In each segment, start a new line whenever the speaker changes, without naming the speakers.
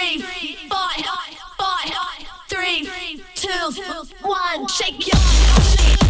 three, five, five, three, two, one. Shake your. Shake.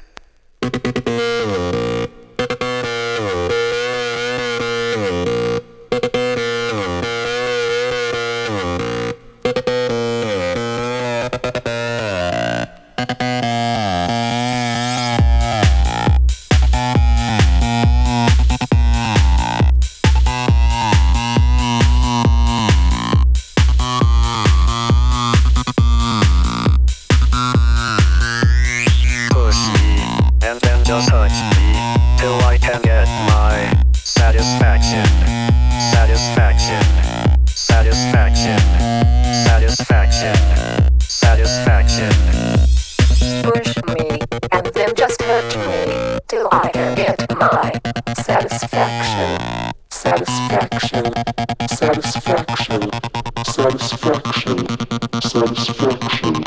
Satisfaction, satisfaction.